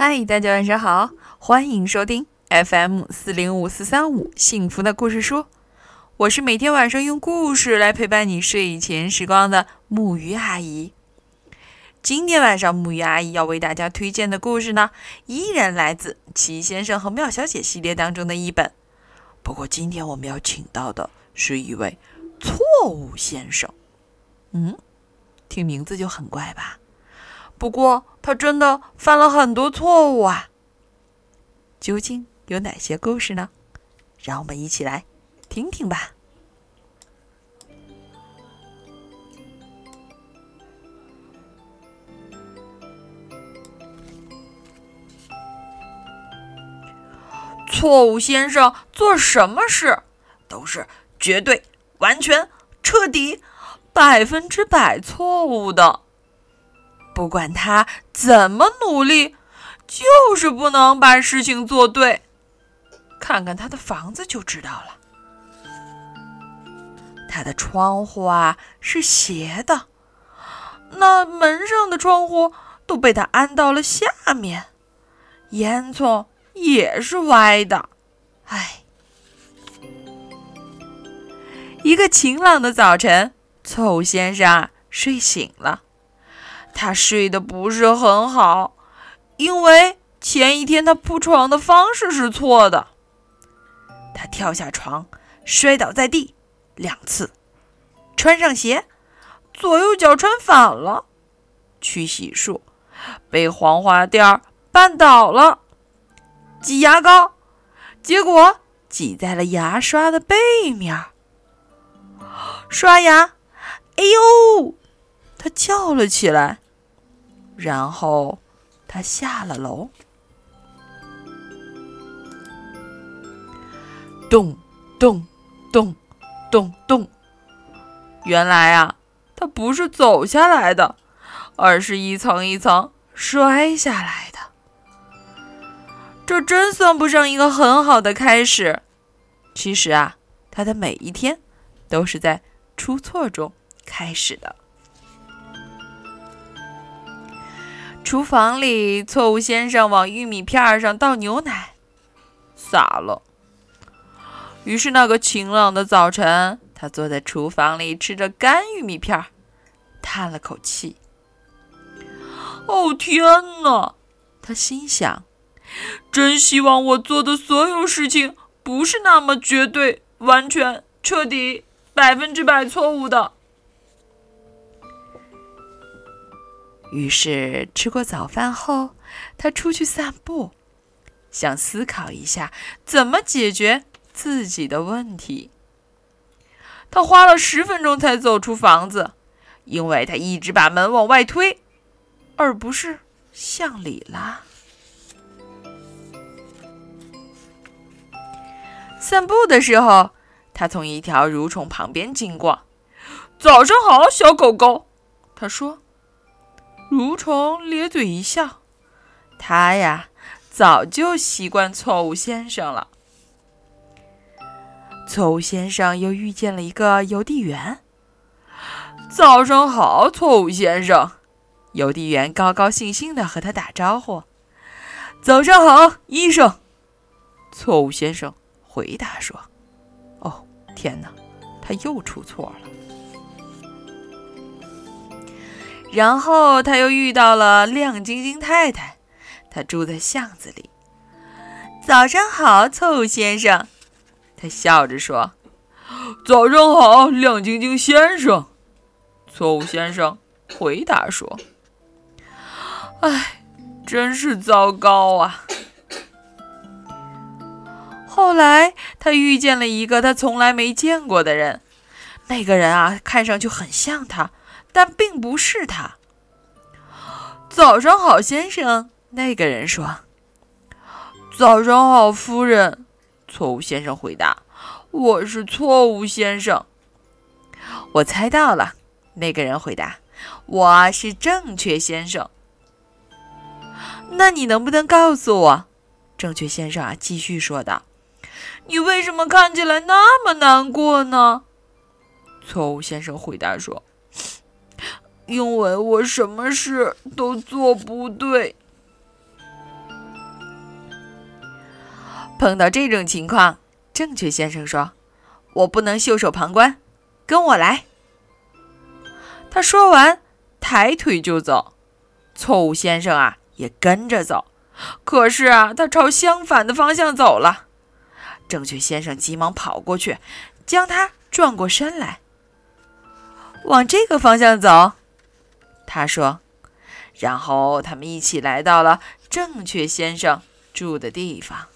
嗨，大家晚上好，欢迎收听 FM 四零五四三五幸福的故事书。我是每天晚上用故事来陪伴你睡前时光的木鱼阿姨。今天晚上木鱼阿姨要为大家推荐的故事呢，依然来自《奇先生和妙小姐》系列当中的一本。不过今天我们要请到的是一位错误先生。嗯，听名字就很怪吧？不过他真的犯了很多错误啊！究竟有哪些故事呢？让我们一起来听听吧。错误先生做什么事都是绝对、完全、彻底、百分之百错误的。不管他怎么努力，就是不能把事情做对。看看他的房子就知道了，他的窗户啊是斜的，那门上的窗户都被他安到了下面，烟囱也是歪的。唉，一个晴朗的早晨，错误先生睡醒了。他睡得不是很好，因为前一天他铺床的方式是错的。他跳下床，摔倒在地两次，穿上鞋，左右脚穿反了，去洗漱，被黄花垫绊倒了，挤牙膏，结果挤在了牙刷的背面。刷牙，哎呦！他叫了起来。然后，他下了楼。咚咚咚咚咚！原来啊，他不是走下来的，而是一层一层摔下来的。这真算不上一个很好的开始。其实啊，他的每一天都是在出错中开始的。厨房里，错误先生往玉米片上倒牛奶，洒了。于是那个晴朗的早晨，他坐在厨房里吃着干玉米片，叹了口气：“哦天哪！”他心想：“真希望我做的所有事情不是那么绝对、完全、彻底、百分之百错误的。”于是，吃过早饭后，他出去散步，想思考一下怎么解决自己的问题。他花了十分钟才走出房子，因为他一直把门往外推，而不是向里拉。散步的时候，他从一条蠕虫旁边经过。“早上好，小狗狗。”他说。蠕虫咧嘴一笑，他呀早就习惯错误先生了。错误先生又遇见了一个邮递员。早上好，错误先生。邮递员高高兴兴地和他打招呼。早上好，医生。错误先生回答说：“哦，天哪，他又出错了。”然后他又遇到了亮晶晶太太，她住在巷子里。早上好，错误先生，他笑着说：“早上好，亮晶晶先生。”错误先生回答说：“哎，真是糟糕啊！”后来他遇见了一个他从来没见过的人，那个人啊，看上去很像他。但并不是他。早上好，先生。那个人说：“早上好，夫人。”错误先生回答：“我是错误先生。”我猜到了。那个人回答：“我是正确先生。”那你能不能告诉我？正确先生啊，继续说道：“你为什么看起来那么难过呢？”错误先生回答说。因为我什么事都做不对。碰到这种情况，正确先生说：“我不能袖手旁观，跟我来。”他说完，抬腿就走。错误先生啊，也跟着走。可是啊，他朝相反的方向走了。正确先生急忙跑过去，将他转过身来，往这个方向走。他说。然后他们一起来到了正确先生住的地方。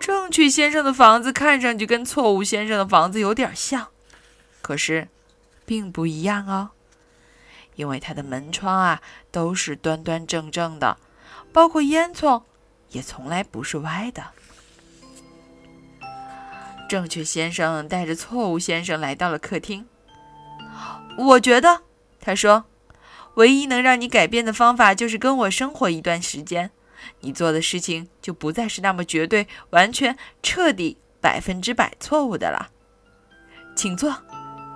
正确先生的房子看上去跟错误先生的房子有点像，可是并不一样哦。因为他的门窗啊都是端端正正的，包括烟囱也从来不是歪的。正确先生带着错误先生来到了客厅。我觉得，他说，唯一能让你改变的方法就是跟我生活一段时间，你做的事情就不再是那么绝对、完全、彻底、百分之百错误的了。请坐，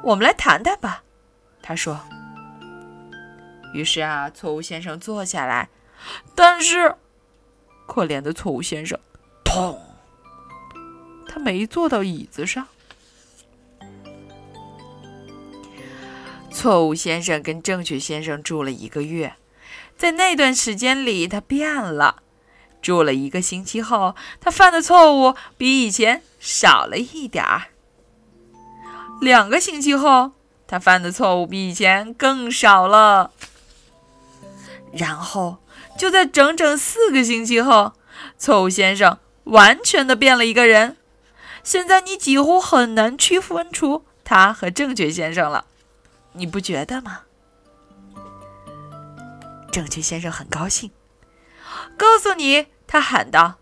我们来谈谈吧。他说。于是啊，错误先生坐下来，但是可怜的错误先生，砰！他没坐到椅子上。错误先生跟正确先生住了一个月，在那段时间里，他变了。住了一个星期后，他犯的错误比以前少了一点儿。两个星期后，他犯的错误比以前更少了。然后，就在整整四个星期后，错误先生完全的变了一个人。现在你几乎很难区分出他和正确先生了，你不觉得吗？正确先生很高兴，告诉你，他喊道：“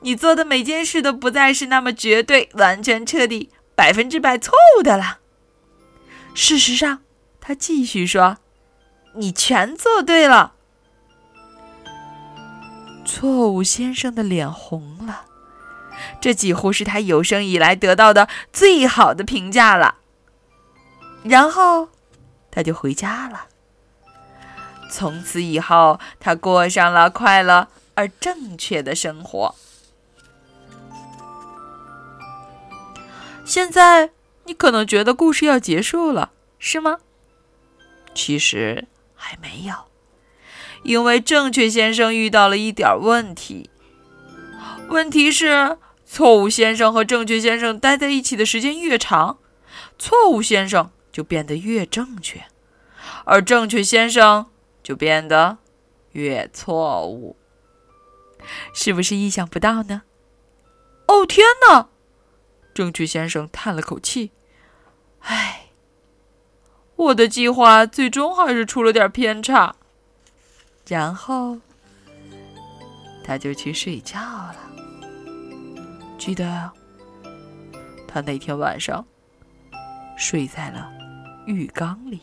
你做的每件事都不再是那么绝对、完全、彻底、百分之百错误的了。事实上，他继续说。”你全做对了。错误先生的脸红了，这几乎是他有生以来得到的最好的评价了。然后，他就回家了。从此以后，他过上了快乐而正确的生活。现在，你可能觉得故事要结束了，是吗？其实。还没有，因为正确先生遇到了一点问题。问题是，错误先生和正确先生待在一起的时间越长，错误先生就变得越正确，而正确先生就变得越错误。是不是意想不到呢？哦，天哪！正确先生叹了口气：“唉。”我的计划最终还是出了点偏差，然后他就去睡觉了。记得，他那天晚上睡在了浴缸里。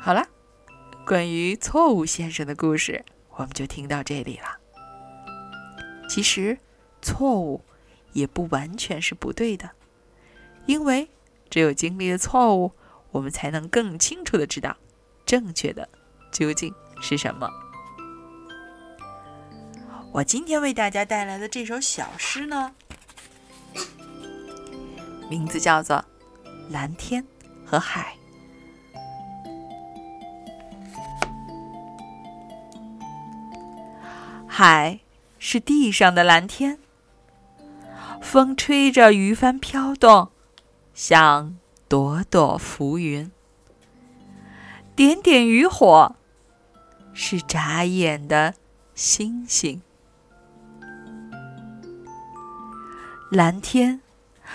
好了，关于错误先生的故事，我们就听到这里了。其实，错误也不完全是不对的，因为只有经历了错误，我们才能更清楚的知道正确的究竟是什么。我今天为大家带来的这首小诗呢，名字叫做《蓝天和海》。海。是地上的蓝天，风吹着鱼帆飘动，像朵朵浮云。点点渔火，是眨眼的星星。蓝天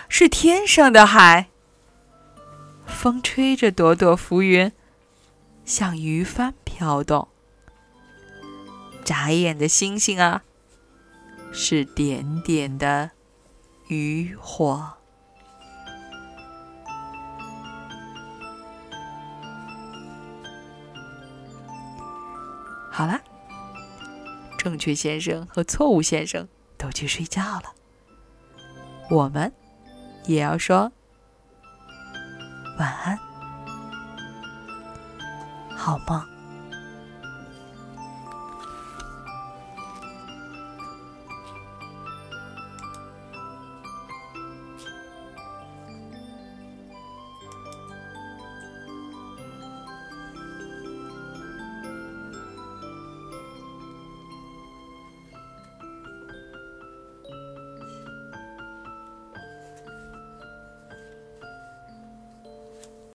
是天上的海，风吹着朵朵浮云，像鱼帆飘动。眨眼的星星啊！是点点的渔火。好了，正确先生和错误先生都去睡觉了，我们也要说晚安，好梦。